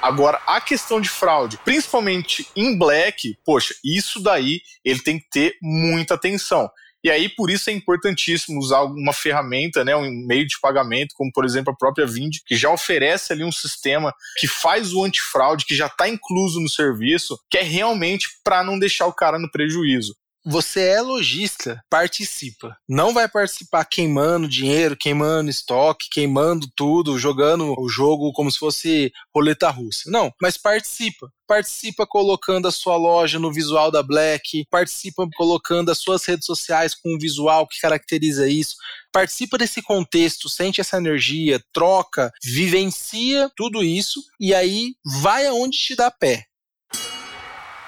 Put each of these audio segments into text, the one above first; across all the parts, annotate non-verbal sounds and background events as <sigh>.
Agora, a questão de fraude, principalmente em Black, poxa, isso daí ele tem que ter muita atenção. E aí, por isso é importantíssimo usar uma ferramenta, né, um meio de pagamento, como por exemplo a própria Vind, que já oferece ali um sistema que faz o antifraude, que já está incluso no serviço, que é realmente para não deixar o cara no prejuízo você é lojista, participa. Não vai participar queimando dinheiro, queimando estoque, queimando tudo, jogando o jogo como se fosse roleta russa. Não, mas participa. Participa colocando a sua loja no visual da Black, participa colocando as suas redes sociais com o visual que caracteriza isso. Participa desse contexto, sente essa energia, troca, vivencia tudo isso e aí vai aonde te dá pé.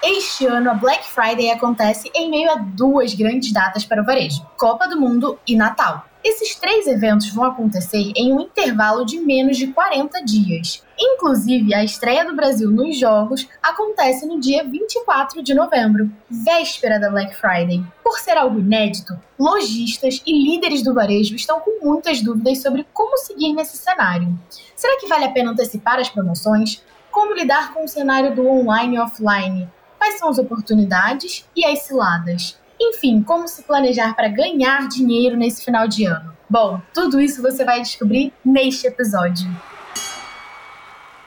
Este ano, a Black Friday acontece em meio a duas grandes datas para o varejo: Copa do Mundo e Natal. Esses três eventos vão acontecer em um intervalo de menos de 40 dias. Inclusive, a estreia do Brasil nos Jogos acontece no dia 24 de novembro, véspera da Black Friday. Por ser algo inédito, lojistas e líderes do varejo estão com muitas dúvidas sobre como seguir nesse cenário. Será que vale a pena antecipar as promoções? Como lidar com o cenário do online e offline? Quais são as oportunidades e as ciladas. Enfim, como se planejar para ganhar dinheiro nesse final de ano. Bom, tudo isso você vai descobrir neste episódio.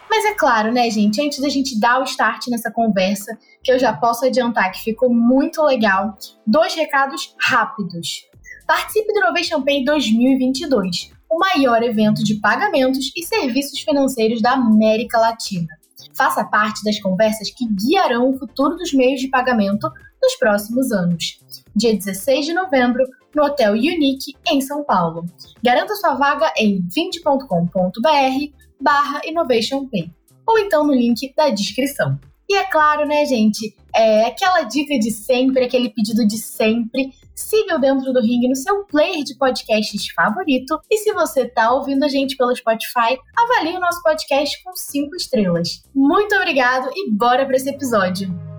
Mas é claro, né, gente, antes da gente dar o start nessa conversa, que eu já posso adiantar que ficou muito legal, dois recados rápidos. Participe do Innovation Pay 2022, o maior evento de pagamentos e serviços financeiros da América Latina. Faça parte das conversas que guiarão o futuro dos meios de pagamento nos próximos anos. Dia 16 de novembro, no Hotel Unique, em São Paulo. Garanta sua vaga em 20.com.br barra Innovation Pay, ou então no link da descrição. E é claro, né, gente, é aquela dica de sempre, aquele pedido de sempre siga o Dentro do Ring no seu player de podcasts favorito. E se você tá ouvindo a gente pelo Spotify, avalie o nosso podcast com 5 estrelas. Muito obrigado e bora para esse episódio!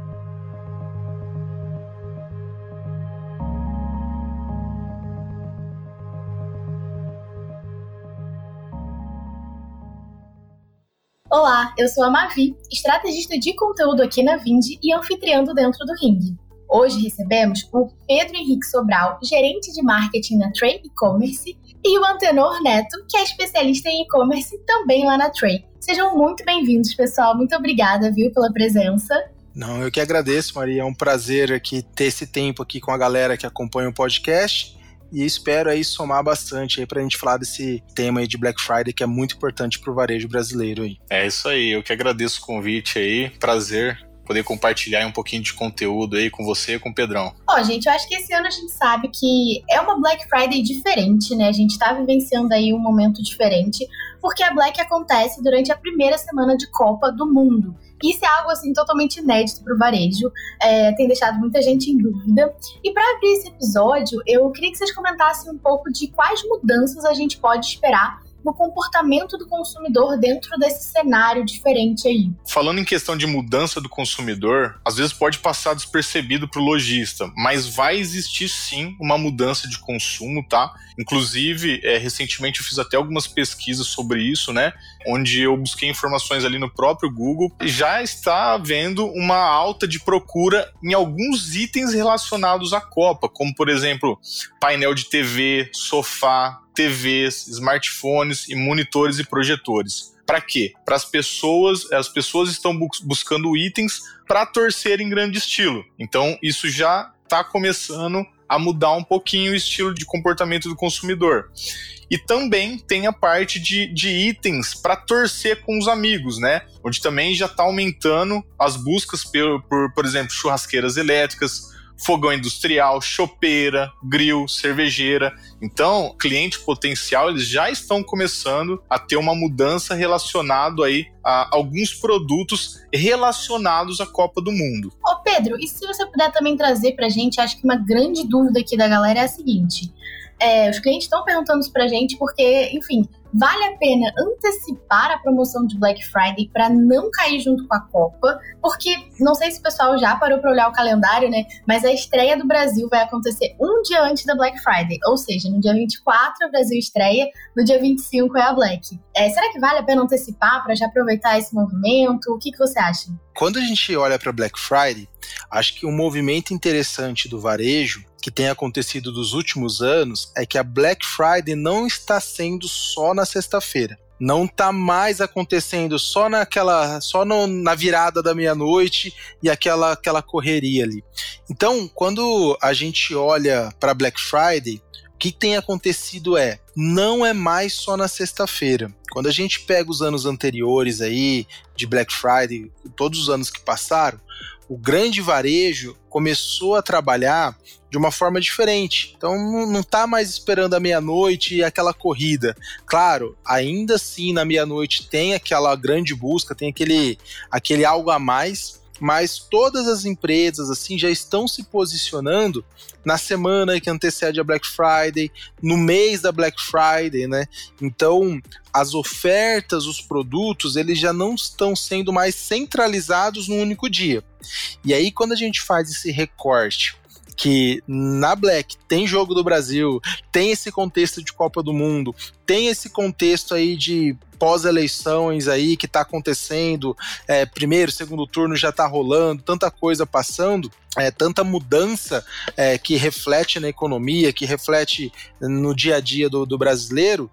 Olá, eu sou a Mavi, estrategista de conteúdo aqui na Vind e anfitriã do Dentro do Ring. Hoje recebemos o Pedro Henrique Sobral, gerente de marketing na Tray E-Commerce, e o Antenor Neto, que é especialista em e-commerce também lá na Tray. Sejam muito bem-vindos, pessoal. Muito obrigada, viu, pela presença. Não, eu que agradeço, Maria. É um prazer aqui ter esse tempo aqui com a galera que acompanha o podcast e espero aí somar bastante aí pra gente falar desse tema aí de Black Friday que é muito importante pro varejo brasileiro aí. É isso aí, eu que agradeço o convite aí, prazer poder compartilhar um pouquinho de conteúdo aí com você e com o Pedrão. Ó, gente, eu acho que esse ano a gente sabe que é uma Black Friday diferente, né? A gente tá vivenciando aí um momento diferente, porque a Black acontece durante a primeira semana de Copa do Mundo. Isso é algo assim totalmente inédito para o varejo, é, tem deixado muita gente em dúvida. E para abrir esse episódio, eu queria que vocês comentassem um pouco de quais mudanças a gente pode esperar no comportamento do consumidor dentro desse cenário diferente aí. Falando em questão de mudança do consumidor, às vezes pode passar despercebido para o lojista, mas vai existir sim uma mudança de consumo, tá? Inclusive, é, recentemente eu fiz até algumas pesquisas sobre isso, né? Onde eu busquei informações ali no próprio Google e já está havendo uma alta de procura em alguns itens relacionados à Copa, como por exemplo, painel de TV, sofá, TVs, smartphones e monitores e projetores. Para quê? Para as pessoas, as pessoas estão bu buscando itens para torcer em grande estilo. Então, isso já está começando a mudar um pouquinho o estilo de comportamento do consumidor. E também tem a parte de, de itens para torcer com os amigos, né? Onde também já está aumentando as buscas por, por, por exemplo, churrasqueiras elétricas, fogão industrial, chopeira, grill, cervejeira. Então, cliente potencial, eles já estão começando a ter uma mudança relacionado aí a alguns produtos relacionados à Copa do Mundo. Ô Pedro, e se você puder também trazer pra gente, acho que uma grande dúvida aqui da galera é a seguinte: é, os clientes estão perguntando isso pra gente porque, enfim, vale a pena antecipar a promoção de Black Friday para não cair junto com a Copa? Porque não sei se o pessoal já parou para olhar o calendário, né? Mas a estreia do Brasil vai acontecer um dia antes da Black Friday, ou seja, no dia 24 o Brasil estreia, no dia 25 é a Black. É, será que vale a pena antecipar para já aproveitar esse movimento? O que, que você acha? Quando a gente olha para Black Friday, acho que um movimento interessante do varejo que tem acontecido dos últimos anos é que a Black Friday não está sendo só na sexta-feira. Não está mais acontecendo só naquela, só no, na virada da meia-noite e aquela, aquela correria ali. Então, quando a gente olha para Black Friday, o que tem acontecido é, não é mais só na sexta-feira. Quando a gente pega os anos anteriores aí, de Black Friday, todos os anos que passaram, o grande varejo começou a trabalhar de uma forma diferente. Então não está mais esperando a meia-noite e aquela corrida. Claro, ainda assim na meia-noite tem aquela grande busca, tem aquele, aquele algo a mais, mas todas as empresas assim já estão se posicionando na semana que antecede a Black Friday, no mês da Black Friday, né? Então, as ofertas, os produtos, eles já não estão sendo mais centralizados num único dia. E aí quando a gente faz esse recorte que na Black tem jogo do Brasil, tem esse contexto de Copa do Mundo, tem esse contexto aí de pós-eleições aí que tá acontecendo, é, primeiro, segundo turno já tá rolando, tanta coisa passando, é, tanta mudança é, que reflete na economia, que reflete no dia a dia do, do brasileiro,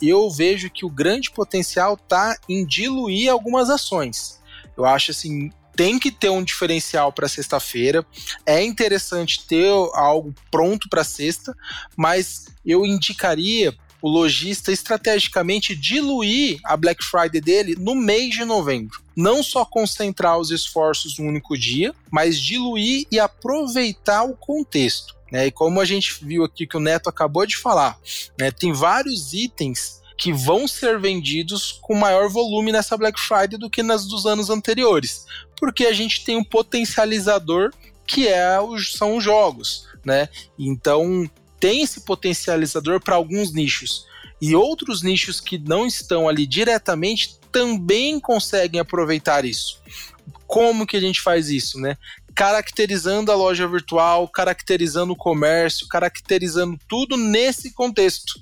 eu vejo que o grande potencial tá em diluir algumas ações. Eu acho assim tem que ter um diferencial para sexta-feira. É interessante ter algo pronto para sexta, mas eu indicaria o lojista estrategicamente diluir a Black Friday dele no mês de novembro. Não só concentrar os esforços num único dia, mas diluir e aproveitar o contexto. Né? E como a gente viu aqui que o Neto acabou de falar, né, tem vários itens que vão ser vendidos com maior volume nessa Black Friday do que nas dos anos anteriores, porque a gente tem um potencializador que é os, são os jogos, né? Então tem esse potencializador para alguns nichos e outros nichos que não estão ali diretamente também conseguem aproveitar isso. Como que a gente faz isso, né? Caracterizando a loja virtual, caracterizando o comércio, caracterizando tudo nesse contexto.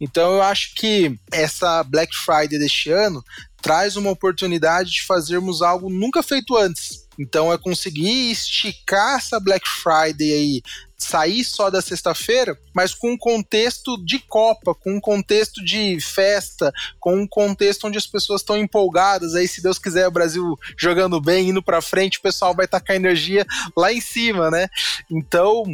Então eu acho que essa Black Friday deste ano traz uma oportunidade de fazermos algo nunca feito antes. Então é conseguir esticar essa Black Friday aí, sair só da sexta-feira, mas com um contexto de Copa, com um contexto de festa, com um contexto onde as pessoas estão empolgadas. Aí, se Deus quiser, o Brasil jogando bem, indo para frente, o pessoal vai tacar energia lá em cima, né? Então,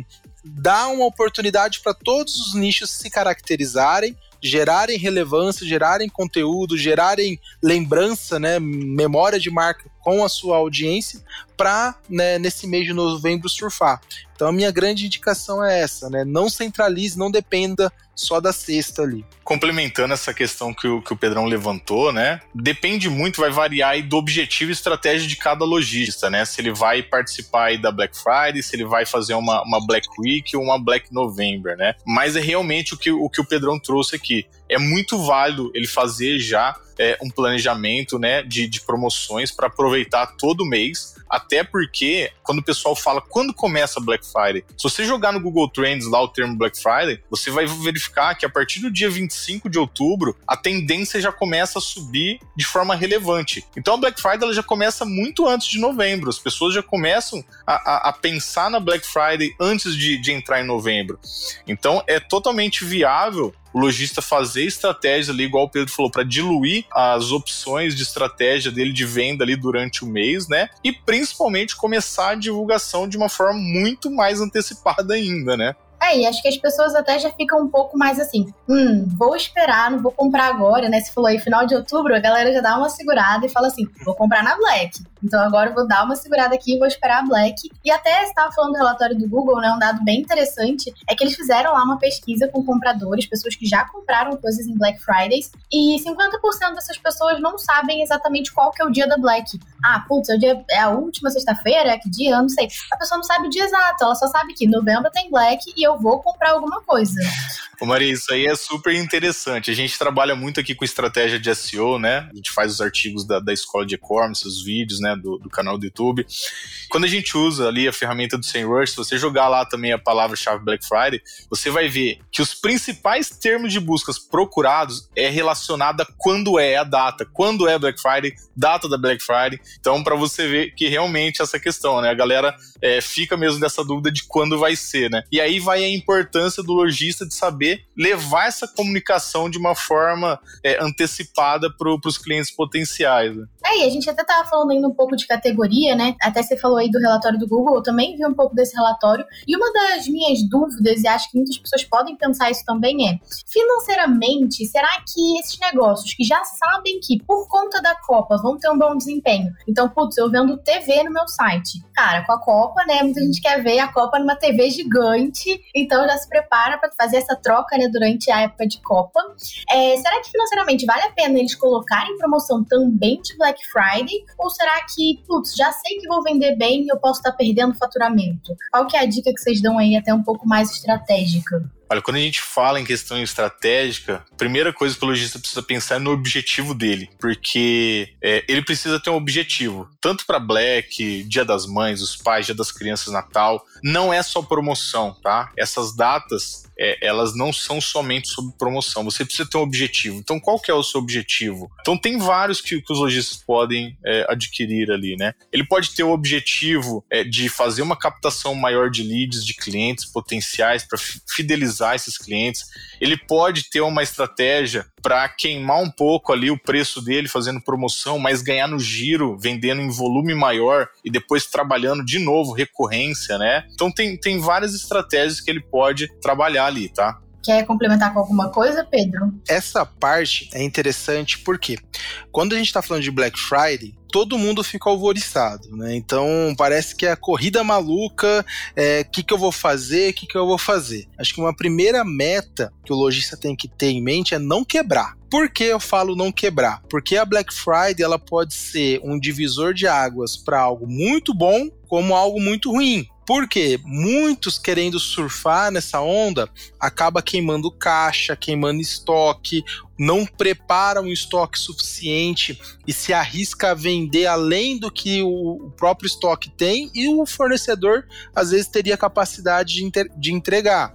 dá uma oportunidade para todos os nichos se caracterizarem, gerarem relevância, gerarem conteúdo, gerarem lembrança, né, memória de marca com a sua audiência para né, nesse mês de novembro surfar. Então a minha grande indicação é essa, né? Não centralize, não dependa só da sexta ali. Complementando essa questão que o, que o Pedrão levantou, né? Depende muito, vai variar aí do objetivo e estratégia de cada lojista, né? Se ele vai participar aí da Black Friday, se ele vai fazer uma, uma Black Week ou uma Black November, né? Mas é realmente o que o, que o Pedrão trouxe aqui. É muito válido ele fazer já é, um planejamento né, de, de promoções para aproveitar todo mês. Até porque, quando o pessoal fala quando começa Black Friday, se você jogar no Google Trends lá o termo Black Friday, você vai verificar que a partir do dia 25 de outubro, a tendência já começa a subir de forma relevante. Então a Black Friday ela já começa muito antes de novembro. As pessoas já começam a, a, a pensar na Black Friday antes de, de entrar em novembro. Então é totalmente viável o lojista fazer estratégias ali, igual o Pedro falou, para diluir as opções de estratégia dele de venda ali durante o mês, né? E principalmente começar a divulgação de uma forma muito mais antecipada ainda, né? É, e acho que as pessoas até já ficam um pouco mais assim, hum, vou esperar, não vou comprar agora, né? Se falou aí final de outubro, a galera já dá uma segurada e fala assim, vou comprar na Black. Então agora eu vou dar uma segurada aqui e vou esperar a Black. E até estava falando do relatório do Google, né? Um dado bem interessante é que eles fizeram lá uma pesquisa com compradores, pessoas que já compraram coisas em Black Fridays, e 50% dessas pessoas não sabem exatamente qual que é o dia da Black. Ah, putz, é, dia, é a última sexta-feira? É que dia? Eu não sei. A pessoa não sabe o dia exato, ela só sabe que novembro tem Black e eu vou comprar alguma coisa. Ô Maria, isso aí é super interessante. A gente trabalha muito aqui com estratégia de SEO, né? A gente faz os artigos da, da escola de e-commerce, os vídeos, né, do, do, canal do YouTube. Quando a gente usa ali a ferramenta do SEMrush, se você jogar lá também a palavra-chave Black Friday, você vai ver que os principais termos de buscas procurados é relacionada quando é a data, quando é Black Friday, data da Black Friday. Então, para você ver que realmente essa questão, né? A galera é, fica mesmo dessa dúvida de quando vai ser, né? E aí vai a importância do lojista de saber levar essa comunicação de uma forma é, antecipada para os clientes potenciais. Né? É, e a gente até estava falando ainda um pouco de categoria, né? Até você falou aí do relatório do Google, eu também vi um pouco desse relatório. E uma das minhas dúvidas, e acho que muitas pessoas podem pensar isso também, é: financeiramente, será que esses negócios que já sabem que por conta da Copa vão ter um bom desempenho? Então, putz, eu vendo TV no meu site. Cara, com a Copa, né? Muita gente quer ver a Copa numa TV gigante, então já se prepara para fazer essa troca, né? Durante a época de Copa. É, será que financeiramente vale a pena eles colocarem promoção também de Black Friday? Ou será que, putz, já sei que vou vender bem e eu posso estar perdendo faturamento? Qual que é a dica que vocês dão aí até um pouco mais estratégica? Olha, quando a gente fala em questão estratégica, a primeira coisa que o lojista precisa pensar é no objetivo dele, porque é, ele precisa ter um objetivo, tanto para Black, Dia das Mães, os pais, Dia das Crianças, Natal, não é só promoção, tá? Essas datas é, elas não são somente sobre promoção. Você precisa ter um objetivo. Então, qual que é o seu objetivo? Então, tem vários que, que os lojistas podem é, adquirir ali, né? Ele pode ter o objetivo é, de fazer uma captação maior de leads, de clientes potenciais para fidelizar esses clientes. Ele pode ter uma estratégia para queimar um pouco ali o preço dele fazendo promoção, mas ganhar no giro, vendendo em volume maior e depois trabalhando de novo recorrência, né? Então tem, tem várias estratégias que ele pode trabalhar ali, tá? Quer complementar com alguma coisa, Pedro? Essa parte é interessante porque quando a gente está falando de Black Friday, todo mundo fica alvoriçado, né? Então parece que é a corrida maluca, o é, que, que eu vou fazer, o que, que eu vou fazer. Acho que uma primeira meta que o lojista tem que ter em mente é não quebrar. Por que eu falo não quebrar? Porque a Black Friday ela pode ser um divisor de águas para algo muito bom como algo muito ruim. Porque muitos querendo surfar nessa onda acaba queimando caixa, queimando estoque, não prepara um estoque suficiente e se arrisca a vender além do que o próprio estoque tem e o fornecedor às vezes teria capacidade de, de entregar.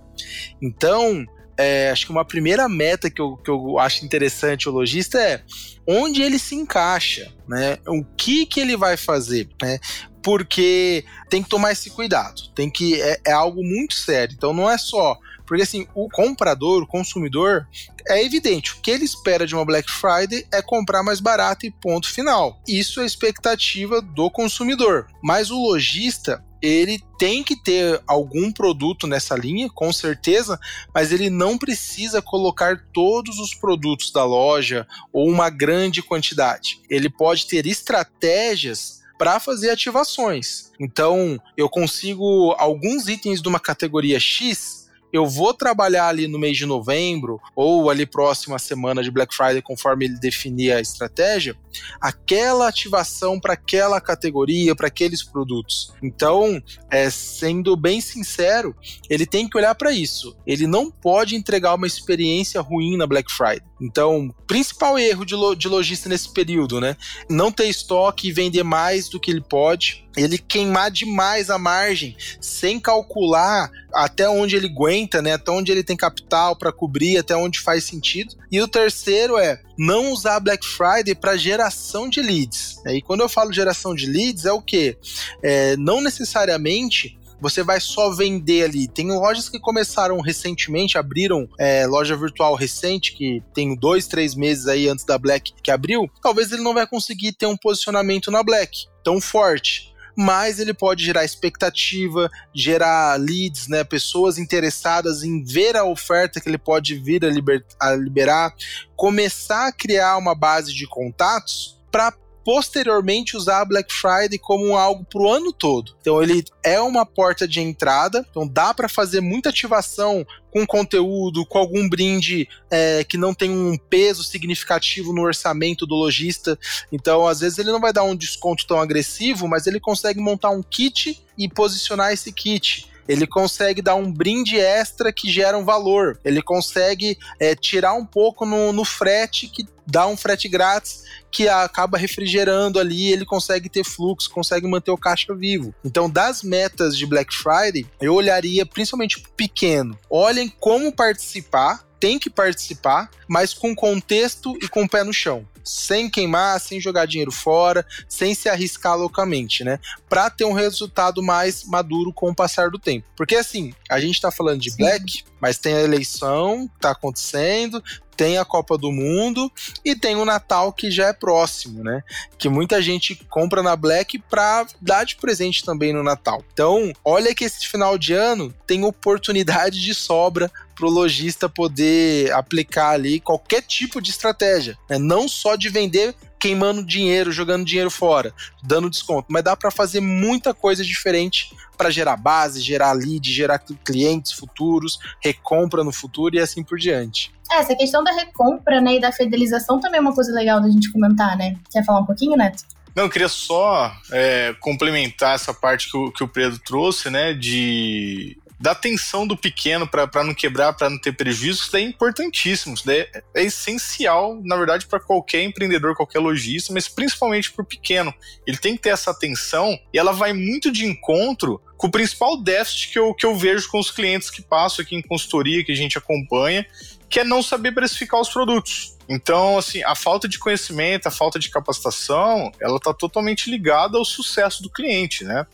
Então, é, acho que uma primeira meta que eu, que eu acho interessante o lojista é onde ele se encaixa, né? O que que ele vai fazer, né? Porque tem que tomar esse cuidado. Tem que é, é, algo muito sério. Então não é só porque assim o comprador, o consumidor é evidente. O que ele espera de uma Black Friday é comprar mais barato e ponto final. Isso é expectativa do consumidor. Mas o lojista ele tem que ter algum produto nessa linha, com certeza, mas ele não precisa colocar todos os produtos da loja ou uma grande quantidade. Ele pode ter estratégias para fazer ativações. Então, eu consigo alguns itens de uma categoria X eu vou trabalhar ali no mês de novembro ou ali próxima semana de Black Friday, conforme ele definir a estratégia, aquela ativação para aquela categoria, para aqueles produtos. Então, é, sendo bem sincero, ele tem que olhar para isso. Ele não pode entregar uma experiência ruim na Black Friday. Então, principal erro de, lo, de lojista nesse período, né? Não ter estoque e vender mais do que ele pode ele queimar demais a margem sem calcular até onde ele aguenta, né? Até onde ele tem capital para cobrir, até onde faz sentido. E o terceiro é não usar Black Friday para geração de leads. E quando eu falo geração de leads é o que? É, não necessariamente você vai só vender ali. Tem lojas que começaram recentemente, abriram é, loja virtual recente, que tem dois, três meses aí antes da Black que abriu. Talvez ele não vai conseguir ter um posicionamento na Black tão forte mas ele pode gerar expectativa, gerar leads, né, pessoas interessadas em ver a oferta que ele pode vir a, liber a liberar, começar a criar uma base de contatos para posteriormente usar a Black Friday como algo para o ano todo. Então ele é uma porta de entrada, então dá para fazer muita ativação com conteúdo, com algum brinde é, que não tem um peso significativo no orçamento do lojista. Então, às vezes, ele não vai dar um desconto tão agressivo, mas ele consegue montar um kit e posicionar esse kit. Ele consegue dar um brinde extra que gera um valor, ele consegue é, tirar um pouco no, no frete que dá um frete grátis que acaba refrigerando ali, ele consegue ter fluxo, consegue manter o caixa vivo. Então, das metas de Black Friday, eu olharia principalmente pequeno. Olhem como participar, tem que participar, mas com contexto e com o pé no chão sem queimar, sem jogar dinheiro fora, sem se arriscar loucamente, né? Para ter um resultado mais maduro com o passar do tempo. Porque assim, a gente tá falando de Sim. Black, mas tem a eleição que tá acontecendo, tem a Copa do Mundo e tem o Natal que já é próximo, né? Que muita gente compra na Black para dar de presente também no Natal. Então, olha que esse final de ano tem oportunidade de sobra para o lojista poder aplicar ali qualquer tipo de estratégia, né? não só de vender queimando dinheiro, jogando dinheiro fora, dando desconto, mas dá para fazer muita coisa diferente para gerar base, gerar lead, gerar clientes futuros, recompra no futuro e assim por diante. É, essa questão da recompra né, e da fidelização também é uma coisa legal da gente comentar, né? Quer falar um pouquinho, Neto? Não, eu queria só é, complementar essa parte que o, que o Pedro trouxe, né? De da atenção do pequeno para não quebrar, para não ter prejuízo, isso daí é importantíssimo, isso daí é, é essencial, na verdade, para qualquer empreendedor, qualquer lojista, mas principalmente para o pequeno. Ele tem que ter essa atenção e ela vai muito de encontro com o principal déficit que eu, que eu vejo com os clientes que passam aqui em consultoria, que a gente acompanha, que é não saber precificar os produtos. Então, assim, a falta de conhecimento, a falta de capacitação, ela está totalmente ligada ao sucesso do cliente, né?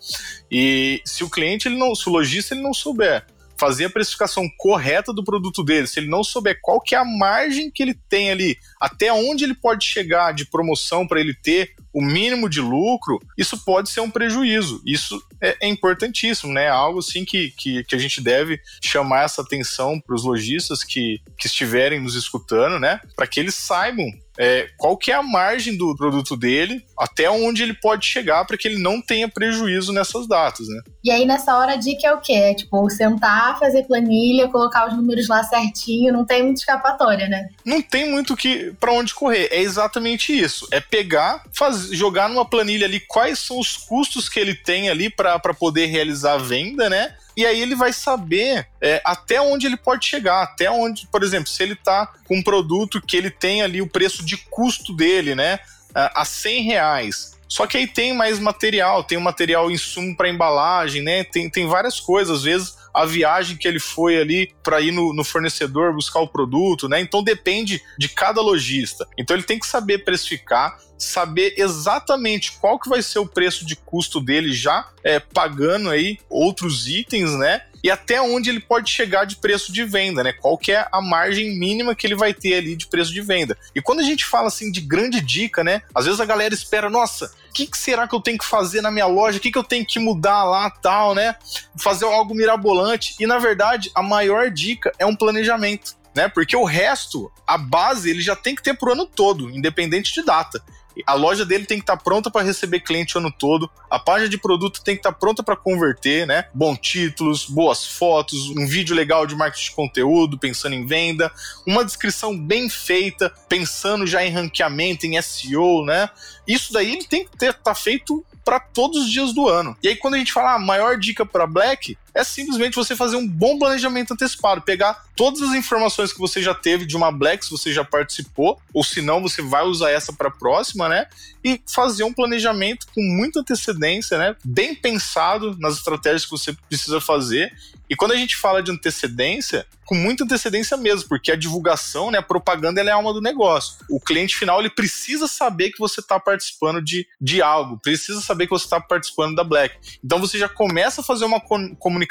E se o cliente, ele não, se o lojista ele não souber fazer a precificação correta do produto dele, se ele não souber qual que é a margem que ele tem ali, até onde ele pode chegar de promoção para ele ter o mínimo de lucro, isso pode ser um prejuízo. Isso é, é importantíssimo, né? Algo assim que, que, que, a gente deve chamar essa atenção para os lojistas que, que estiverem nos escutando, né? Para que eles saibam é, qual que é a margem do produto dele, até onde ele pode chegar para que ele não tenha prejuízo nessas datas, né? E aí nessa hora a dica é o quê? É tipo sentar, fazer planilha, colocar os números lá certinho, não tem muita escapatória, né? Não tem muito que para onde correr. É exatamente isso. É pegar, fazer, jogar numa planilha ali quais são os custos que ele tem ali para poder realizar a venda, né? E aí ele vai saber é, até onde ele pode chegar, até onde, por exemplo, se ele está com um produto que ele tem ali o preço de custo dele, né, a 100 reais. Só que aí tem mais material, tem o material insumo para embalagem, né? Tem, tem várias coisas, às vezes a viagem que ele foi ali para ir no, no, fornecedor buscar o produto, né? Então depende de cada lojista. Então ele tem que saber precificar, saber exatamente qual que vai ser o preço de custo dele já é, pagando aí outros itens, né? E até onde ele pode chegar de preço de venda, né? Qual que é a margem mínima que ele vai ter ali de preço de venda. E quando a gente fala assim de grande dica, né? Às vezes a galera espera, nossa, o que, que, será que eu tenho que fazer na minha loja? O que, que eu tenho que mudar lá, tal, né? Fazer algo mirabolante. E na verdade, a maior dica é um planejamento. Né? Porque o resto, a base, ele já tem que ter pro ano todo, independente de data. A loja dele tem que estar tá pronta para receber cliente o ano todo. A página de produto tem que estar tá pronta para converter, né? Bons títulos, boas fotos, um vídeo legal de marketing de conteúdo, pensando em venda, uma descrição bem feita, pensando já em ranqueamento, em SEO, né? Isso daí ele tem que estar tá feito para todos os dias do ano. E aí, quando a gente fala a ah, maior dica para Black, é simplesmente você fazer um bom planejamento antecipado, pegar todas as informações que você já teve de uma Black, se você já participou, ou se não, você vai usar essa para a próxima, né? E fazer um planejamento com muita antecedência, né? Bem pensado nas estratégias que você precisa fazer e quando a gente fala de antecedência, com muita antecedência mesmo, porque a divulgação, né, a propaganda ela é a alma do negócio. O cliente final ele precisa saber que você está participando de, de algo, precisa saber que você está participando da Black. Então você já começa a fazer uma comunicação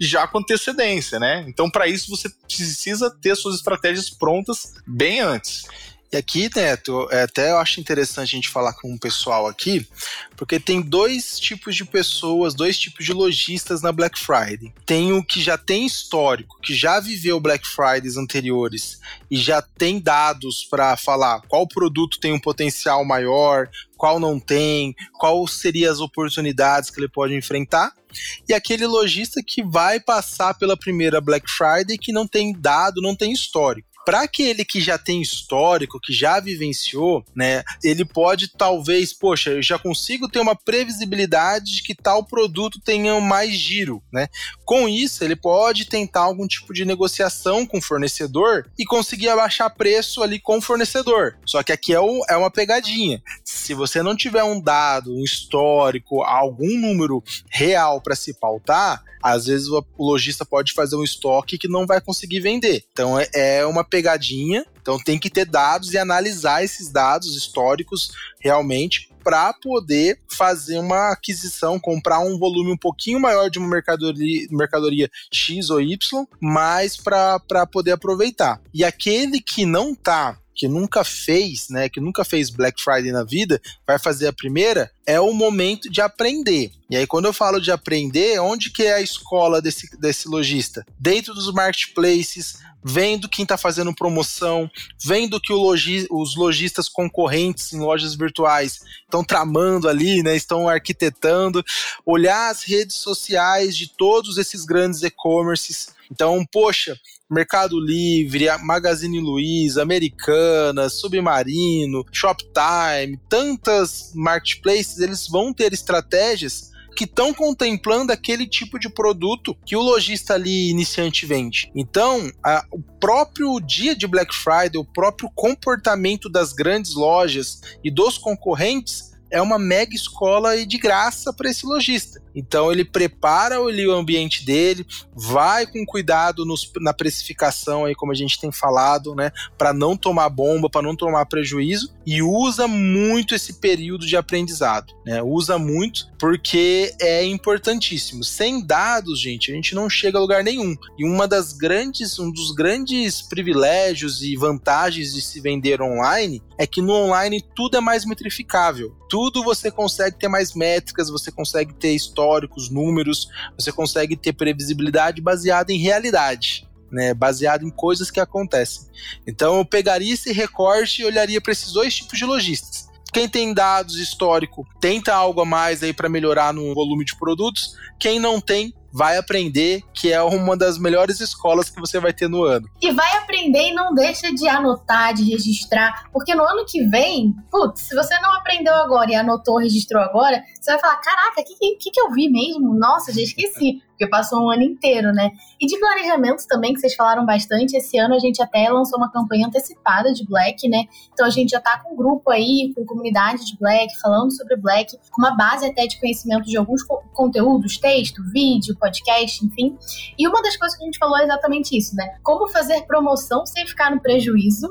já com antecedência, né? Então para isso você precisa ter suas estratégias prontas bem antes. E aqui, Neto, é, até eu acho interessante a gente falar com o pessoal aqui, porque tem dois tipos de pessoas, dois tipos de lojistas na Black Friday. Tem o que já tem histórico, que já viveu Black Fridays anteriores e já tem dados para falar qual produto tem um potencial maior, qual não tem, qual seriam as oportunidades que ele pode enfrentar. E aquele lojista que vai passar pela primeira Black Friday que não tem dado, não tem histórico. Para aquele que já tem histórico, que já vivenciou, né, ele pode talvez, poxa, eu já consigo ter uma previsibilidade de que tal produto tenha mais giro, né? Com isso, ele pode tentar algum tipo de negociação com o fornecedor e conseguir abaixar preço ali com o fornecedor. Só que aqui é, o, é uma pegadinha. Se você não tiver um dado, um histórico, algum número real para se pautar, às vezes o lojista pode fazer um estoque que não vai conseguir vender. Então é, é uma pegadinha. Então tem que ter dados e analisar esses dados históricos realmente para poder fazer uma aquisição, comprar um volume um pouquinho maior de uma mercadoria, mercadoria X ou Y, mais para poder aproveitar. E aquele que não está que nunca fez, né, que nunca fez Black Friday na vida, vai fazer a primeira, é o momento de aprender. E aí, quando eu falo de aprender, onde que é a escola desse, desse lojista? Dentro dos marketplaces, vendo quem está fazendo promoção, vendo que logi os lojistas concorrentes em lojas virtuais estão tramando ali, né, estão arquitetando, olhar as redes sociais de todos esses grandes e-commerces. Então, poxa, Mercado Livre, Magazine Luiza, Americana, Submarino, Shoptime, tantas marketplaces, eles vão ter estratégias que estão contemplando aquele tipo de produto que o lojista ali iniciante vende. Então, a, o próprio dia de Black Friday, o próprio comportamento das grandes lojas e dos concorrentes é uma mega escola e de graça para esse lojista. Então ele prepara ali o ambiente dele, vai com cuidado nos, na precificação aí, como a gente tem falado, né, para não tomar bomba, para não tomar prejuízo e usa muito esse período de aprendizado, né? Usa muito porque é importantíssimo. Sem dados, gente, a gente não chega a lugar nenhum. E uma das grandes, um dos grandes privilégios e vantagens de se vender online é que no online tudo é mais metrificável. Tudo você consegue ter mais métricas, você consegue ter história históricos, números, você consegue ter previsibilidade baseada em realidade. Né, baseado em coisas que acontecem. Então eu pegaria esse recorte e olharia para esses dois tipos de lojistas. Quem tem dados histórico tenta algo a mais aí para melhorar no volume de produtos. Quem não tem vai aprender, que é uma das melhores escolas que você vai ter no ano. E vai aprender e não deixa de anotar, de registrar, porque no ano que vem, putz, se você não aprendeu agora e anotou, registrou agora, você vai falar: caraca, o que, que, que eu vi mesmo? Nossa, já esqueci porque passou um ano inteiro, né? E de planejamento também, que vocês falaram bastante, esse ano a gente até lançou uma campanha antecipada de Black, né? Então a gente já tá com um grupo aí, com comunidade de Black, falando sobre Black, com uma base até de conhecimento de alguns co conteúdos, texto, vídeo, podcast, enfim. E uma das coisas que a gente falou é exatamente isso, né? Como fazer promoção sem ficar no prejuízo.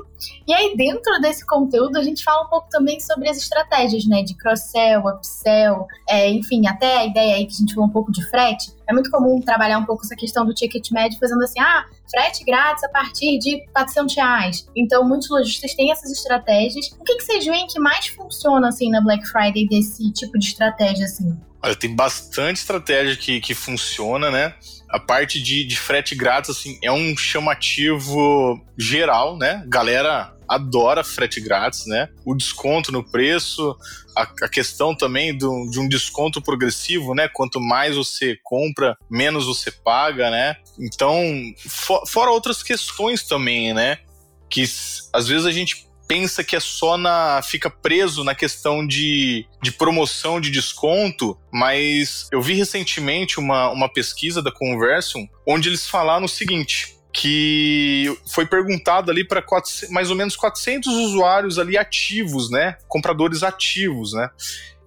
E aí, dentro desse conteúdo, a gente fala um pouco também sobre as estratégias, né? De cross-sell, upsell, é, enfim, até a ideia aí que a gente falou um pouco de frete é muito comum trabalhar um pouco essa questão do ticket médio, fazendo assim, ah, frete grátis a partir de 400 reais. Então, muitos lojistas têm essas estratégias. O que, que vocês veem que mais funciona, assim, na Black Friday desse tipo de estratégia, assim? Olha, tem bastante estratégia que, que funciona, né? A parte de, de frete grátis, assim, é um chamativo geral, né? Galera adora frete grátis, né? O desconto no preço, a, a questão também do, de um desconto progressivo, né? Quanto mais você compra, menos você paga, né? Então, for, fora outras questões também, né? Que às vezes a gente pensa que é só na. fica preso na questão de, de promoção de desconto, mas eu vi recentemente uma, uma pesquisa da Conversion onde eles falaram o seguinte que foi perguntado ali para mais ou menos 400 usuários ali ativos, né? Compradores ativos, né?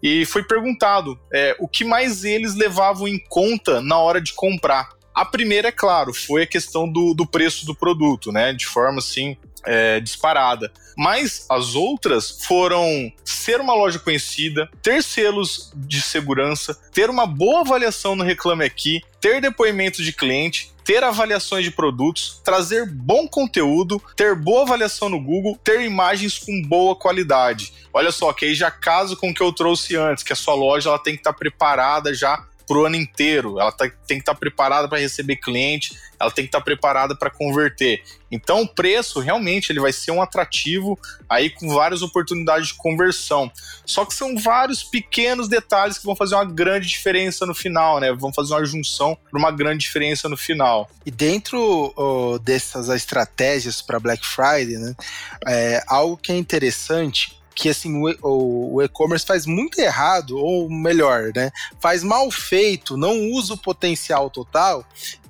E foi perguntado é, o que mais eles levavam em conta na hora de comprar. A primeira, é claro, foi a questão do, do preço do produto, né? De forma assim é, disparada. Mas as outras foram ser uma loja conhecida, ter selos de segurança, ter uma boa avaliação no Reclame Aqui, ter depoimento de cliente, ter avaliações de produtos, trazer bom conteúdo, ter boa avaliação no Google, ter imagens com boa qualidade. Olha só, que aí já caso com o que eu trouxe antes, que a sua loja ela tem que estar tá preparada já pro ano inteiro. Ela tá, tem que estar tá preparada para receber cliente, ela tem que estar tá preparada para converter. Então o preço realmente ele vai ser um atrativo aí com várias oportunidades de conversão. Só que são vários pequenos detalhes que vão fazer uma grande diferença no final, né? Vão fazer uma junção para uma grande diferença no final. E dentro oh, dessas estratégias para Black Friday, né, é, algo que é interessante que assim o, e-commerce faz muito errado, ou melhor, né, faz mal feito, não usa o potencial total,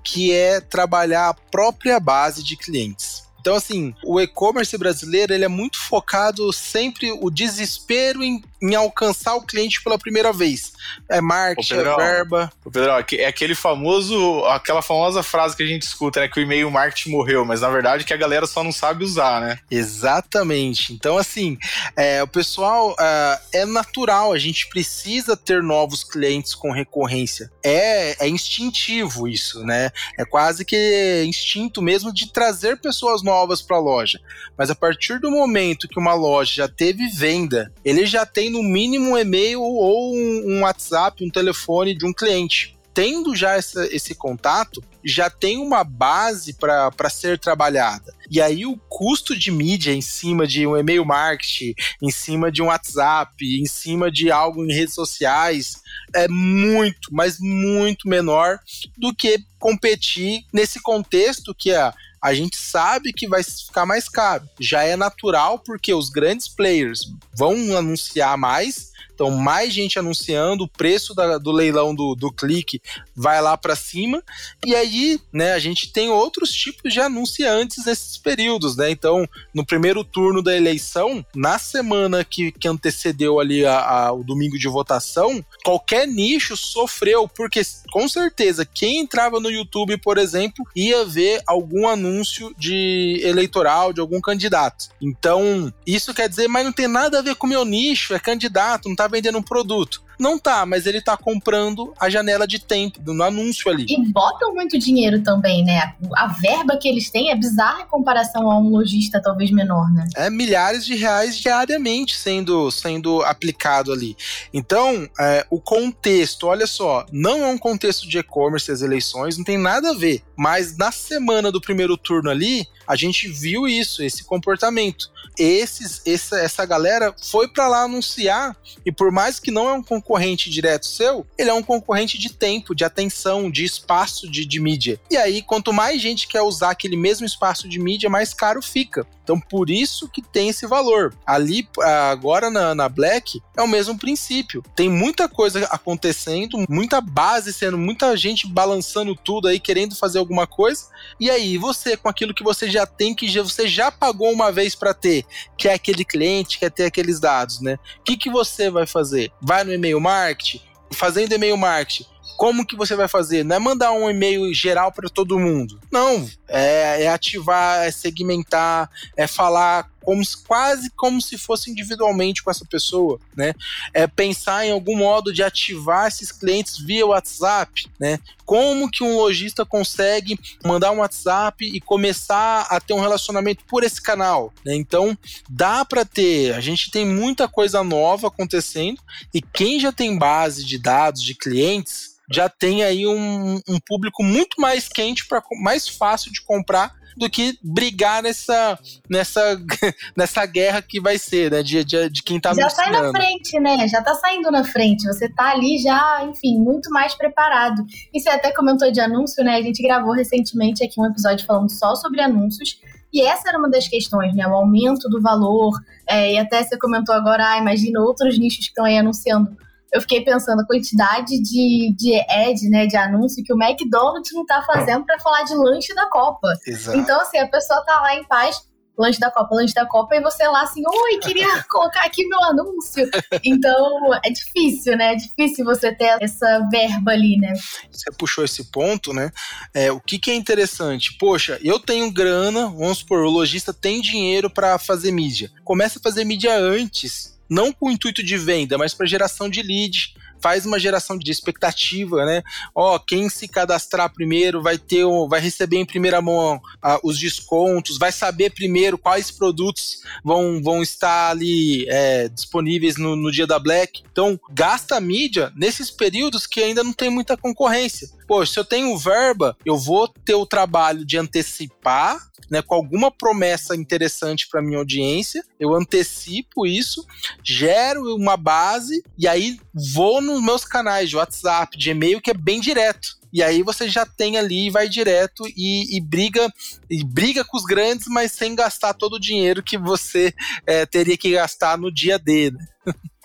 que é trabalhar a própria base de clientes. Então, assim, o e-commerce brasileiro ele é muito focado sempre o desespero em em alcançar o cliente pela primeira vez. É marketing, é verba. Pedro, é aquele famoso, aquela famosa frase que a gente escuta, né? Que o e-mail marketing morreu, mas na verdade que a galera só não sabe usar, né? Exatamente. Então, assim, é, o pessoal uh, é natural, a gente precisa ter novos clientes com recorrência. É, é instintivo isso, né? É quase que instinto mesmo de trazer pessoas novas para a loja. Mas a partir do momento que uma loja já teve venda, ele já tem no mínimo um e-mail ou um, um WhatsApp, um telefone de um cliente tendo já essa, esse contato, já tem uma base para ser trabalhada. E aí o custo de mídia em cima de um e-mail marketing, em cima de um WhatsApp, em cima de algo em redes sociais, é muito, mas muito menor do que competir nesse contexto que é a gente sabe que vai ficar mais caro. Já é natural porque os grandes players vão anunciar mais então, mais gente anunciando, o preço da, do leilão do, do clique vai lá para cima. E aí, né, a gente tem outros tipos de anunciantes nesses períodos, né? Então, no primeiro turno da eleição, na semana que, que antecedeu ali a, a, o domingo de votação, qualquer nicho sofreu, porque com certeza quem entrava no YouTube, por exemplo, ia ver algum anúncio de eleitoral de algum candidato. Então, isso quer dizer, mas não tem nada a ver com o meu nicho, é candidato, não tá vendendo um produto. Não tá, mas ele tá comprando a janela de tempo no anúncio ali. E botam muito dinheiro também, né? A verba que eles têm é bizarra em comparação a um lojista talvez menor, né? É milhares de reais diariamente sendo, sendo aplicado ali. Então, é, o contexto, olha só, não é um contexto de e-commerce as eleições, não tem nada a ver. Mas na semana do primeiro turno ali, a gente viu isso, esse comportamento. Esses, essa, essa galera foi para lá anunciar e por mais que não é um concorrente direto seu, ele é um concorrente de tempo, de atenção, de espaço de, de mídia. E aí, quanto mais gente quer usar aquele mesmo espaço de mídia, mais caro fica. Então, por isso que tem esse valor. Ali, agora na, na Black, é o mesmo princípio. Tem muita coisa acontecendo, muita base sendo, muita gente balançando tudo aí, querendo fazer alguma coisa. E aí, você, com aquilo que você já tem, que já, você já pagou uma vez para ter, que é aquele cliente, quer ter aqueles dados, né? O que, que você vai fazer? Vai no e-mail marketing? Fazendo e-mail marketing, como que você vai fazer? Não é mandar um e-mail geral para todo mundo. Não, é, é, ativar, é segmentar, é falar como quase como se fosse individualmente com essa pessoa, né? É pensar em algum modo de ativar esses clientes via WhatsApp, né? Como que um lojista consegue mandar um WhatsApp e começar a ter um relacionamento por esse canal? Né? Então, dá para ter. A gente tem muita coisa nova acontecendo e quem já tem base de dados de clientes já tem aí um, um público muito mais quente, para mais fácil de comprar do que brigar nessa, nessa, <laughs> nessa guerra que vai ser, né? De, de, de quem tá Já sai na frente, né? Já tá saindo na frente. Você tá ali já, enfim, muito mais preparado. E você até comentou de anúncio, né? A gente gravou recentemente aqui um episódio falando só sobre anúncios. E essa era uma das questões, né? O aumento do valor. É, e até você comentou agora, ah, imagina outros nichos que estão aí anunciando eu fiquei pensando a quantidade de, de ad, né, de anúncio que o McDonald's não tá fazendo para falar de lanche da Copa. Exato. Então, assim, a pessoa tá lá em paz, lanche da Copa, lanche da Copa, e você lá assim, oi, queria <laughs> colocar aqui meu anúncio. Então, é difícil, né? É difícil você ter essa verba ali, né? Você puxou esse ponto, né? É, o que, que é interessante? Poxa, eu tenho grana, vamos supor, o lojista tem dinheiro para fazer mídia. Começa a fazer mídia antes não com o intuito de venda, mas para geração de lead, faz uma geração de expectativa, né? Ó, quem se cadastrar primeiro vai ter, vai receber em primeira mão ah, os descontos, vai saber primeiro quais produtos vão, vão estar ali é, disponíveis no, no dia da Black. Então, gasta a mídia nesses períodos que ainda não tem muita concorrência. Pô, se eu tenho verba, eu vou ter o trabalho de antecipar né, com alguma promessa interessante para minha audiência, eu antecipo isso, gero uma base e aí vou nos meus canais de WhatsApp, de e-mail que é bem direto. E aí você já tem ali, vai direto e, e briga e briga com os grandes, mas sem gastar todo o dinheiro que você é, teria que gastar no dia D. Né?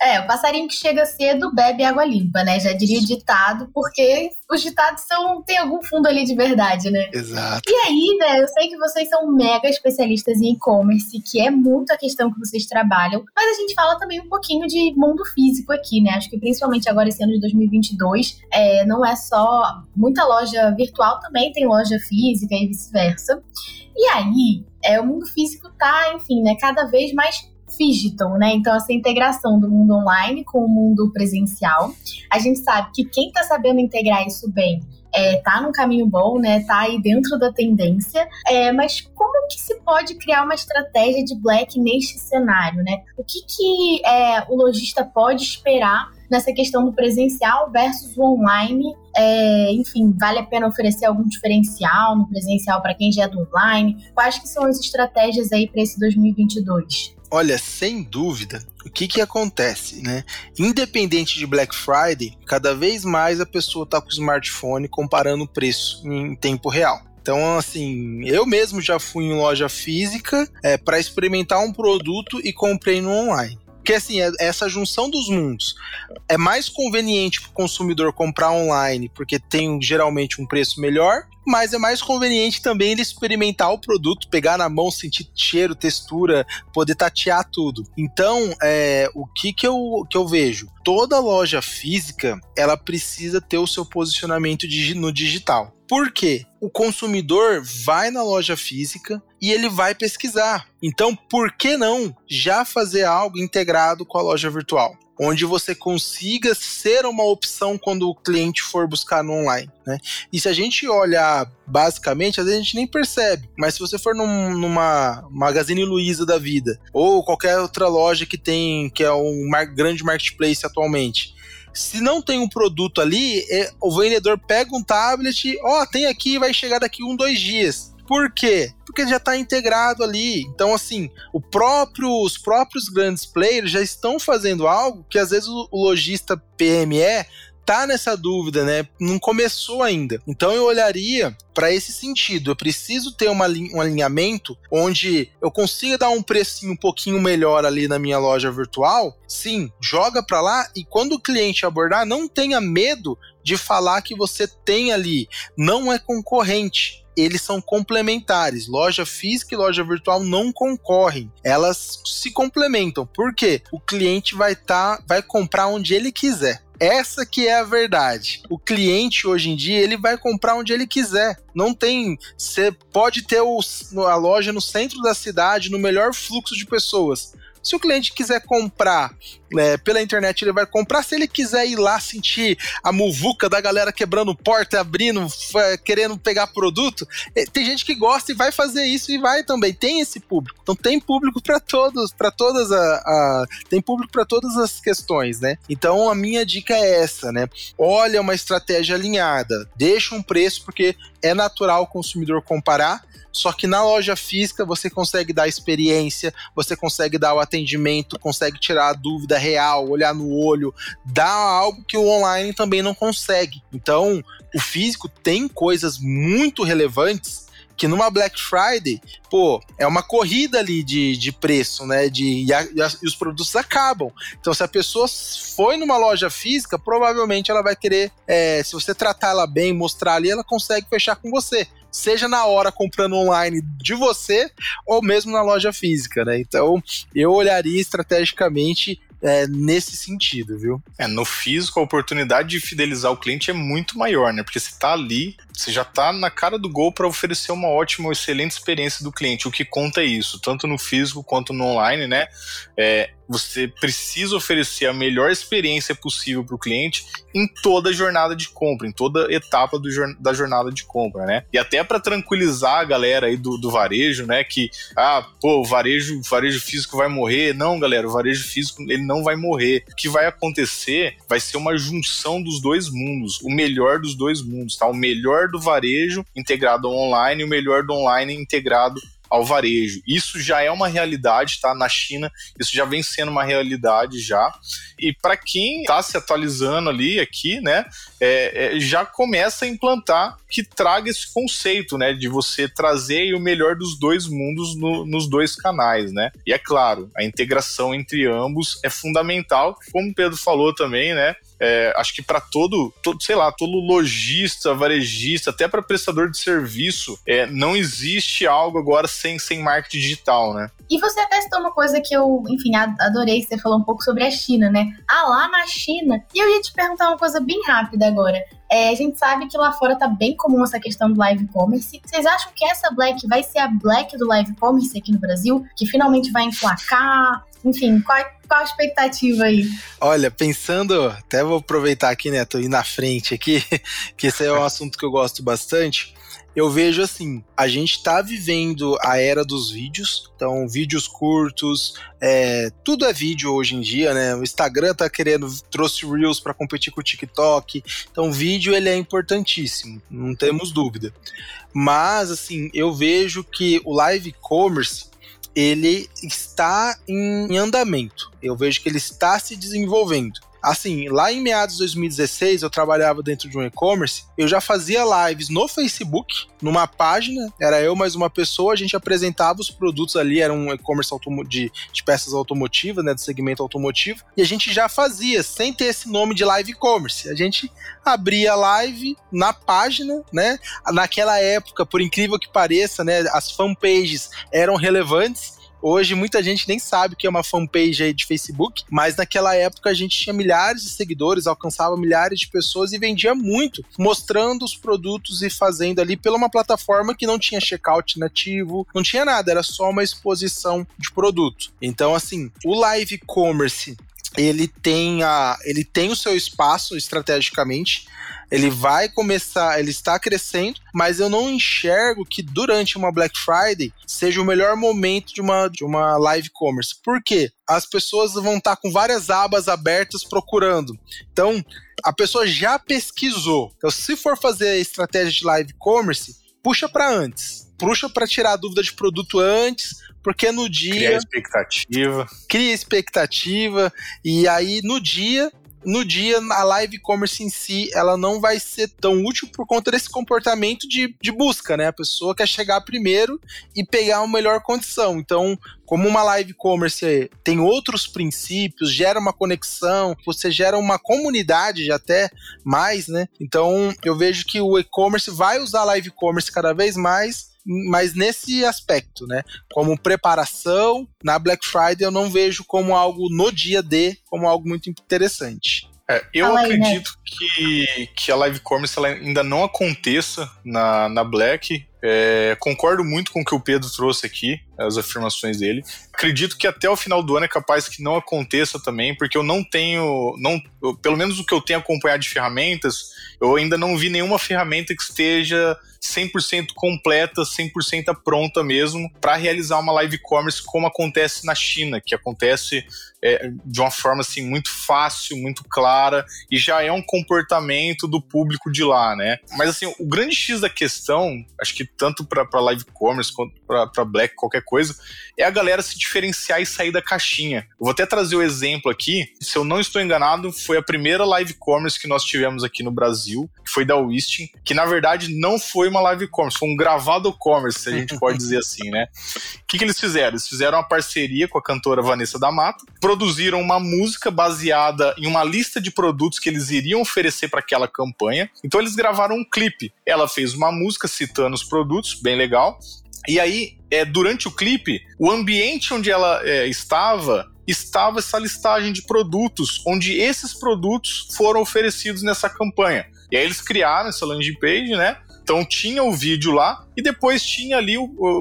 É, o passarinho que chega cedo bebe água limpa, né? Já diria o ditado, porque os ditados são tem algum fundo ali de verdade, né? Exato. E aí, né, eu sei que vocês são mega especialistas em e-commerce, que é muito a questão que vocês trabalham, mas a gente fala também um pouquinho de mundo físico aqui, né? Acho que principalmente agora esse ano de 2022, é, não é só muita loja virtual, também tem loja física e vice-versa. E aí, é, o mundo físico tá, enfim, né, cada vez mais digital, né? Então, essa integração do mundo online com o mundo presencial. A gente sabe que quem está sabendo integrar isso bem é, tá num caminho bom, né? Tá aí dentro da tendência. É, mas como que se pode criar uma estratégia de black neste cenário, né? O que, que é, o lojista pode esperar nessa questão do presencial versus o online. É, enfim, vale a pena oferecer algum diferencial no presencial para quem já é do online? Quais que são as estratégias aí para esse 2022? Olha, sem dúvida, o que que acontece, né? Independente de Black Friday, cada vez mais a pessoa está com o smartphone comparando o preço em tempo real. Então, assim, eu mesmo já fui em loja física é, para experimentar um produto e comprei no online. Porque assim, é, essa junção dos mundos é mais conveniente para o consumidor comprar online, porque tem geralmente um preço melhor, mas é mais conveniente também ele experimentar o produto, pegar na mão, sentir cheiro, textura, poder tatear tudo. Então, é, o que, que, eu, que eu vejo? Toda loja física ela precisa ter o seu posicionamento no digital. Por quê? O consumidor vai na loja física e ele vai pesquisar. Então, por que não já fazer algo integrado com a loja virtual? onde você consiga ser uma opção quando o cliente for buscar no online, né? E se a gente olhar basicamente, às vezes a gente nem percebe, mas se você for num, numa Magazine Luiza da vida, ou qualquer outra loja que tem, que é um grande marketplace atualmente, se não tem um produto ali, é, o vendedor pega um tablet, ó, oh, tem aqui, vai chegar daqui um, dois dias. Por quê? Porque já está integrado ali. Então, assim, próprio, os próprios grandes players já estão fazendo algo que às vezes o lojista PME tá nessa dúvida, né? Não começou ainda. Então eu olharia para esse sentido. Eu preciso ter uma, um alinhamento onde eu consiga dar um precinho um pouquinho melhor ali na minha loja virtual. Sim, joga para lá e quando o cliente abordar, não tenha medo de falar que você tem ali. Não é concorrente eles são complementares. Loja física e loja virtual não concorrem. Elas se complementam. Por quê? O cliente vai estar, tá, vai comprar onde ele quiser. Essa que é a verdade. O cliente hoje em dia ele vai comprar onde ele quiser. Não tem, você pode ter o, a loja no centro da cidade, no melhor fluxo de pessoas. Se o cliente quiser comprar é, pela internet, ele vai comprar. Se ele quiser ir lá sentir a muvuca da galera quebrando porta, abrindo, querendo pegar produto, é, tem gente que gosta e vai fazer isso e vai também. Tem esse público. Então tem público para todos, para todas a, a, tem público para todas as questões, né? Então a minha dica é essa, né? Olha uma estratégia alinhada, deixa um preço porque é natural o consumidor comparar só que na loja física você consegue dar experiência, você consegue dar o atendimento, consegue tirar a dúvida real, olhar no olho, dar algo que o online também não consegue. Então, o físico tem coisas muito relevantes que numa Black Friday, pô, é uma corrida ali de, de preço, né? De, e, a, e, a, e, os produtos acabam. Então, se a pessoa foi numa loja física, provavelmente ela vai querer, é, se você tratar ela bem, mostrar ali, ela consegue fechar com você seja na hora comprando online de você ou mesmo na loja física, né? Então, eu olharia estrategicamente é, nesse sentido, viu? É, no físico, a oportunidade de fidelizar o cliente é muito maior, né? Porque você está ali, você já está na cara do gol para oferecer uma ótima, excelente experiência do cliente. O que conta é isso, tanto no físico quanto no online, né? É, você precisa oferecer a melhor experiência possível para o cliente em toda a jornada de compra, em toda etapa do, da jornada de compra, né? E até para tranquilizar a galera aí do, do, varejo, né? Que, ah, pô, o varejo, varejo físico vai morrer. Não, galera, o varejo físico ele não vai morrer. O que vai acontecer vai ser uma junção dos dois mundos, o melhor dos dois mundos, tá? O melhor do varejo integrado ao online e o melhor do online integrado ao varejo. Isso já é uma realidade, tá? Na China, isso já vem sendo uma realidade já. E para quem está se atualizando ali aqui, né, é, é, já começa a implantar que traga esse conceito, né, de você trazer o melhor dos dois mundos no, nos dois canais, né. E é claro, a integração entre ambos é fundamental, como o Pedro falou também, né. É, acho que para todo, todo, sei lá, todo lojista, varejista, até para prestador de serviço, é, não existe algo agora sem, sem marketing digital, né? E você até citou uma coisa que eu, enfim, adorei, você falou um pouco sobre a China, né? Ah, lá na China. E eu ia te perguntar uma coisa bem rápida agora. É, a gente sabe que lá fora tá bem comum essa questão do live commerce. Vocês acham que essa Black vai ser a Black do live commerce aqui no Brasil? Que finalmente vai emplacar? Enfim, qual, qual a expectativa aí? Olha, pensando, até vou aproveitar aqui, né, tô indo na frente aqui, <laughs> que esse é um assunto que eu gosto bastante eu vejo assim, a gente está vivendo a era dos vídeos, então vídeos curtos, é, tudo é vídeo hoje em dia, né? O Instagram tá querendo trouxe Reels para competir com o TikTok, então vídeo ele é importantíssimo, não temos dúvida. Mas assim, eu vejo que o live commerce ele está em andamento. Eu vejo que ele está se desenvolvendo. Assim, lá em meados de 2016, eu trabalhava dentro de um e-commerce, eu já fazia lives no Facebook, numa página, era eu mais uma pessoa, a gente apresentava os produtos ali, era um e-commerce de, de peças automotivas, né, do segmento automotivo, e a gente já fazia, sem ter esse nome de live e-commerce. A gente abria live na página, né? Naquela época, por incrível que pareça, né, as fanpages eram relevantes, Hoje muita gente nem sabe que é uma fanpage aí de Facebook, mas naquela época a gente tinha milhares de seguidores, alcançava milhares de pessoas e vendia muito, mostrando os produtos e fazendo ali pela uma plataforma que não tinha checkout nativo, não tinha nada, era só uma exposição de produto. Então, assim, o live commerce ele tem, a, ele tem o seu espaço estrategicamente, ele vai começar, ele está crescendo, mas eu não enxergo que durante uma Black Friday seja o melhor momento de uma, de uma live commerce. Por quê? As pessoas vão estar com várias abas abertas procurando. Então, a pessoa já pesquisou. Então, se for fazer a estratégia de live commerce, puxa para antes. Puxa para tirar a dúvida de produto antes, porque no dia. Cria expectativa. Cria expectativa. E aí, no dia, no dia, a live commerce em si, ela não vai ser tão útil por conta desse comportamento de, de busca, né? A pessoa quer chegar primeiro e pegar uma melhor condição. Então, como uma live commerce tem outros princípios, gera uma conexão, você gera uma comunidade até mais, né? Então, eu vejo que o e-commerce vai usar live commerce cada vez mais mas nesse aspecto, né? Como preparação, na Black Friday eu não vejo como algo no dia D, como algo muito interessante. É, eu Fala acredito aí, né? que, que a live commerce ela ainda não aconteça na, na Black. É, concordo muito com o que o Pedro trouxe aqui, as afirmações dele. Acredito que até o final do ano é capaz que não aconteça também, porque eu não tenho, não, eu, pelo menos o que eu tenho acompanhado de ferramentas, eu ainda não vi nenhuma ferramenta que esteja 100% completa, 100% pronta mesmo para realizar uma live commerce como acontece na China, que acontece é, de uma forma assim muito fácil, muito clara e já é um comportamento do público de lá, né? Mas assim, o grande X da questão, acho que tanto para live commerce quanto para Black, qualquer coisa, é a galera se diferenciar e sair da caixinha. Vou até trazer o um exemplo aqui, se eu não estou enganado, foi a primeira live commerce que nós tivemos aqui no Brasil, que foi da Wisting, que na verdade não foi uma live commerce, foi um gravado commerce, se a gente pode dizer assim, né? O que, que eles fizeram? Eles fizeram uma parceria com a cantora Vanessa da Mata, produziram uma música baseada em uma lista de produtos que eles iriam oferecer para aquela campanha. Então eles gravaram um clipe. Ela fez uma música citando os produtos, bem legal. E aí, é, durante o clipe, o ambiente onde ela é, estava estava essa listagem de produtos, onde esses produtos foram oferecidos nessa campanha. E aí eles criaram essa landing page, né? Então tinha o vídeo lá e depois tinha ali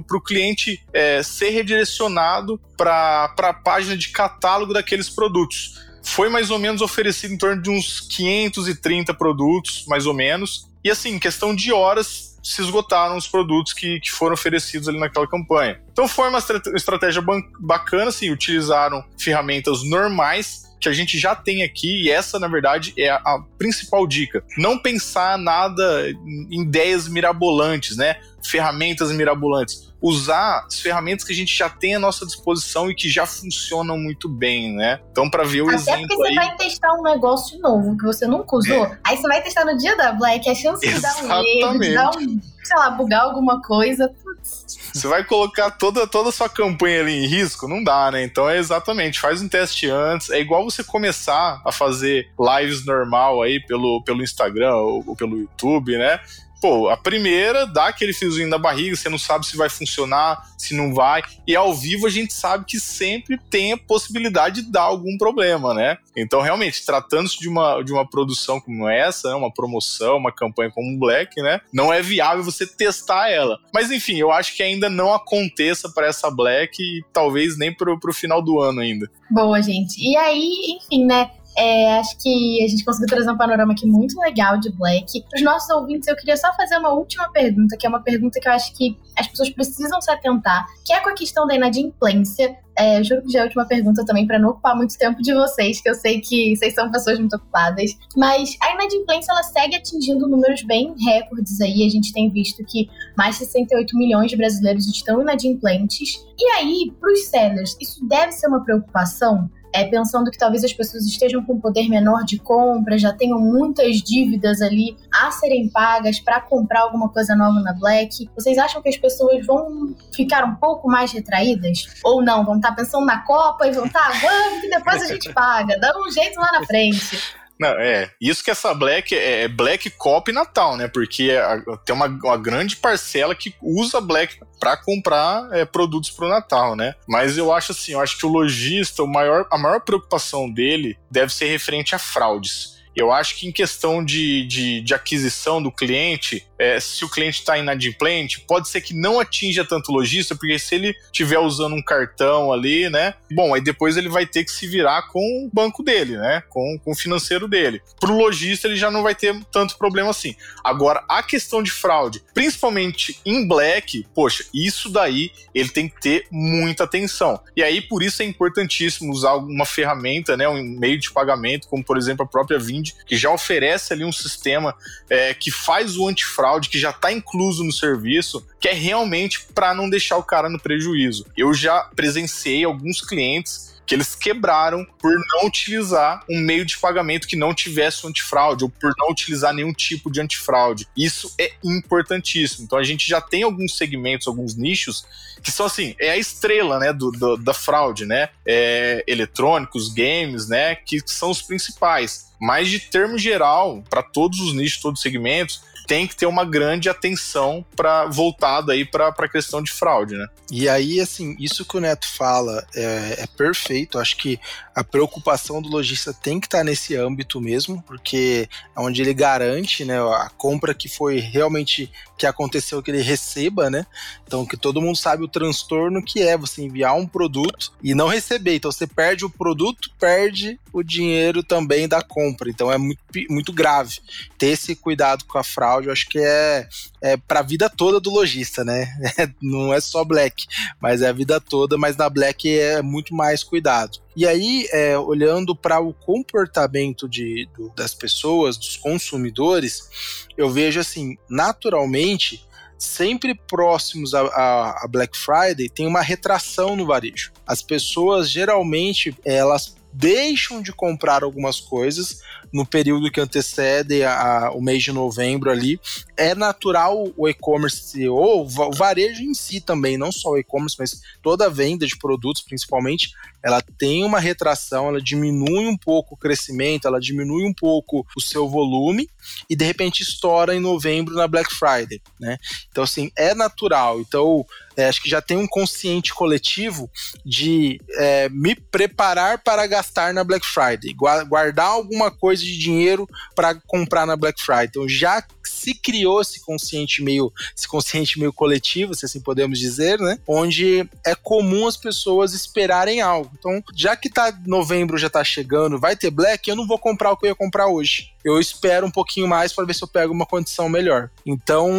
para o cliente é, ser redirecionado para a página de catálogo daqueles produtos. Foi mais ou menos oferecido em torno de uns 530 produtos, mais ou menos. E assim, em questão de horas, se esgotaram os produtos que, que foram oferecidos ali naquela campanha. Então foi uma estratégia bacana, assim, utilizaram ferramentas normais que a gente já tem aqui, e essa, na verdade, é a, a principal dica. Não pensar nada em ideias mirabolantes, né? Ferramentas mirabolantes. Usar as ferramentas que a gente já tem à nossa disposição e que já funcionam muito bem, né? Então, para ver o Até exemplo. porque você aí... vai testar um negócio novo que você nunca usou, É. aí você vai testar no dia da Black, a chance de dar um erro, de dar um, sei lá, bugar alguma coisa. putz. Você vai colocar toda, toda a sua campanha ali em risco? Não dá, né? Então é exatamente, faz um teste antes. É igual você começar a fazer lives normal aí pelo, pelo Instagram ou, ou pelo YouTube, né? Pô, a primeira dá aquele fiozinho na barriga, você não sabe se vai funcionar, se não vai. E ao vivo a gente sabe que sempre tem a possibilidade de dar algum problema, né? Então, realmente, tratando-se de uma, de uma produção como essa, né, uma promoção, uma campanha como o Black, né? Não é viável você testar ela. Mas enfim, eu acho que ainda não aconteça para essa Black e talvez nem pro, pro final do ano ainda. Boa, gente. E aí, enfim, né? É, acho que a gente conseguiu trazer um panorama aqui muito legal de Black. Para os nossos ouvintes, eu queria só fazer uma última pergunta, que é uma pergunta que eu acho que as pessoas precisam se atentar, que é com a questão da inadimplência. É, juro que já é a última pergunta também, para não ocupar muito tempo de vocês, que eu sei que vocês são pessoas muito ocupadas. Mas a inadimplência, ela segue atingindo números bem recordes aí. A gente tem visto que mais de 68 milhões de brasileiros estão inadimplentes. E aí, para os sellers, isso deve ser uma preocupação? É, pensando que talvez as pessoas estejam com poder menor de compra, já tenham muitas dívidas ali a serem pagas para comprar alguma coisa nova na Black. Vocês acham que as pessoas vão ficar um pouco mais retraídas? Ou não? Vão estar pensando na Copa e vão estar, vamos que depois a gente paga, dá um jeito lá na frente. Não, é. Isso que essa Black é Black Cop Natal, né? Porque a- tem uma, uma grande parcela que usa Black para comprar é, produtos pro Natal, né? Mas eu acho assim, eu acho que o lojista, a maior preocupação dele deve ser referente a fraudes. Eu acho que em questão de, de, de aquisição do cliente, é, se o cliente está inadimplente, pode ser que não atinja tanto o lojista, porque se ele estiver usando um cartão ali, né? Bom, aí depois ele vai ter que se virar com o banco dele, né? Com, com o financeiro dele. Para o lojista, ele já não vai ter tanto problema assim. Agora, a questão de fraude, principalmente em Black, poxa, isso daí ele tem que ter muita atenção. E aí, por isso é importantíssimo usar uma ferramenta, né? Um meio de pagamento, como por exemplo a própria Vind, que já oferece ali um sistema é, que faz o antifraude, que já está incluso no serviço, que é realmente para não deixar o cara no prejuízo. Eu já presenciei alguns clientes que eles quebraram por não utilizar um meio de pagamento que não tivesse o antifraude ou por não utilizar nenhum tipo de antifraude. Isso é importantíssimo. Então a gente já tem alguns segmentos, alguns nichos que são assim, é a estrela, né, do, do- da fraude, né? É, eletrônicos, games, né, que são os principais. Mas de termo geral, para todos os nichos, todos os segmentos, tem que ter uma grande atenção para voltada aí para a questão de fraude, né? E aí, assim, isso que o Neto fala é, é perfeito. Acho que a preocupação do lojista tem que estar nesse âmbito mesmo, porque é onde ele garante, né, a compra que foi realmente que aconteceu que ele receba, né? Então que todo mundo sabe o transtorno que é você enviar um produto e não receber. Então você perde o produto, perde o dinheiro também da compra. Então é muito, muito grave. Ter esse cuidado com a fraude, eu acho que é, é para a vida toda do lojista, né? <laughs> não é só Black, mas é a vida toda, mas na Black é muito mais cuidado. E aí, é, olhando para o comportamento de, do- das pessoas, dos consumidores, eu vejo assim, naturalmente, sempre próximos a, a- a Black Friday, tem uma retração no varejo. As pessoas geralmente elas deixam de comprar algumas coisas no período que antecede a, a, o mês de novembro ali. É natural o e-commerce, ou o varejo em si também, não só o e-commerce, mas toda a venda de produtos, principalmente, ela tem uma retração, ela diminui um pouco o crescimento, ela diminui um pouco o seu volume e de repente estoura em novembro na Black Friday, né? Então assim, é natural. Então, é, acho que já tem um consciente coletivo de é, me preparar para gastar na Black Friday, guardar alguma coisa de dinheiro para comprar na Black Friday. Então já se criou esse consciente meio, esse consciente meio coletivo, se assim podemos dizer, né? Onde é comum as pessoas esperarem algo. Então, já que tá novembro já tá chegando, vai ter Black, eu não vou comprar o que eu ia comprar hoje. Eu espero um pouquinho mais para ver se eu pego uma condição melhor. Então,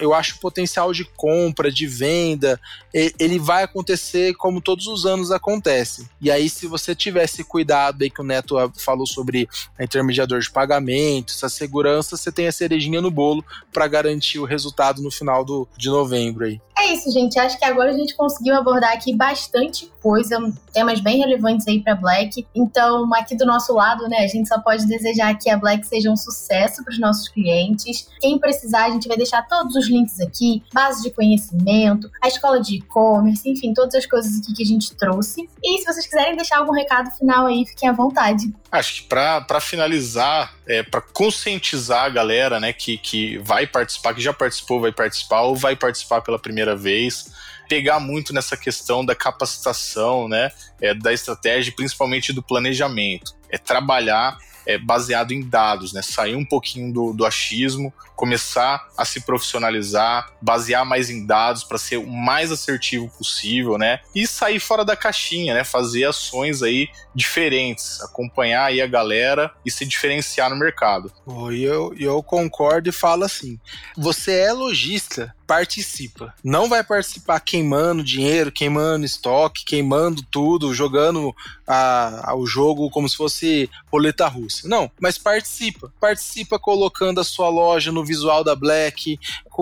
eu acho o potencial de compra, de venda, ele vai acontecer como todos os anos acontece. E aí, se você tivesse cuidado aí que o Neto falou sobre intermediador de pagamento, essa segurança, você tem a cerejinha no bolo para garantir o resultado no final do, de novembro aí. É isso, gente. Acho que agora a gente conseguiu abordar aqui bastante coisa, temas bem relevantes aí para Black. Então, aqui do nosso lado, né, a gente só pode desejar que a Black seja um sucesso para os nossos clientes. Quem precisar, a gente vai deixar todos os links aqui, base de conhecimento, a escola de e-commerce, enfim, todas as coisas aqui que a gente trouxe. E se vocês quiserem deixar algum recado final aí, fiquem à vontade. Acho que para finalizar, é, para conscientizar a galera, né, que, que vai participar, que já participou, vai participar ou vai participar pela primeira vez, pegar muito nessa questão da capacitação, né, é, da estratégia, principalmente do planejamento. É trabalhar é, baseado em dados, né? Sair um pouquinho do, do achismo, começar a se profissionalizar, basear mais em dados para ser o mais assertivo possível, né? E sair fora da caixinha, né? Fazer ações aí diferentes, acompanhar aí a galera e se diferenciar no mercado. E eu, eu concordo e falo assim: você é lojista, participa. Não vai participar queimando dinheiro, queimando estoque, queimando tudo, jogando a, o jogo como se fosse roleta russa. Não, mas participa. Participa colocando a sua loja no visual da Black,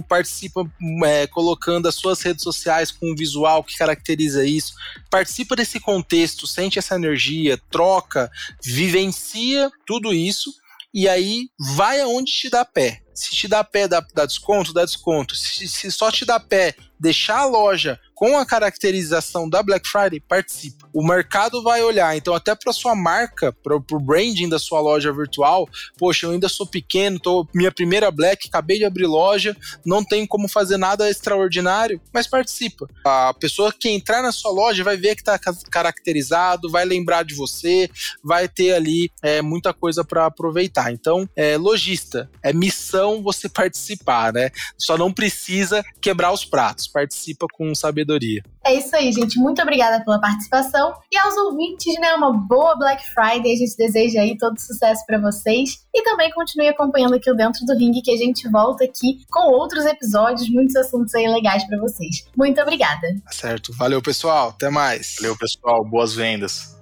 participa é, colocando as suas redes sociais com um visual que caracteriza isso. Participa desse contexto, sente essa energia, troca, vivencia tudo isso e aí vai aonde te dá pé. Se te dá pé, dá, dá desconto, dá desconto. Se, se só te dá pé deixar a loja com a caracterização da Black Friday, participa. O mercado vai olhar, então até para sua marca, para o branding da sua loja virtual, poxa, eu ainda sou pequeno, tô minha primeira Black, acabei de abrir loja, não tem como fazer nada extraordinário, mas participa. A pessoa que entrar na sua loja vai ver que está caracterizado, vai lembrar de você, vai ter ali é, muita coisa para aproveitar. Então, é lojista, é missão você participar, né? Só não precisa quebrar os pratos participa com sabedoria. É isso aí, gente. Muito obrigada pela participação. E aos ouvintes, né? Uma boa Black Friday. A gente deseja aí todo sucesso para vocês. E também continue acompanhando aqui o Dentro do Ring, que a gente volta aqui com outros episódios, muitos assuntos aí legais para vocês. Muito obrigada. Certo. Valeu, pessoal. Até mais. Valeu, pessoal. Boas vendas.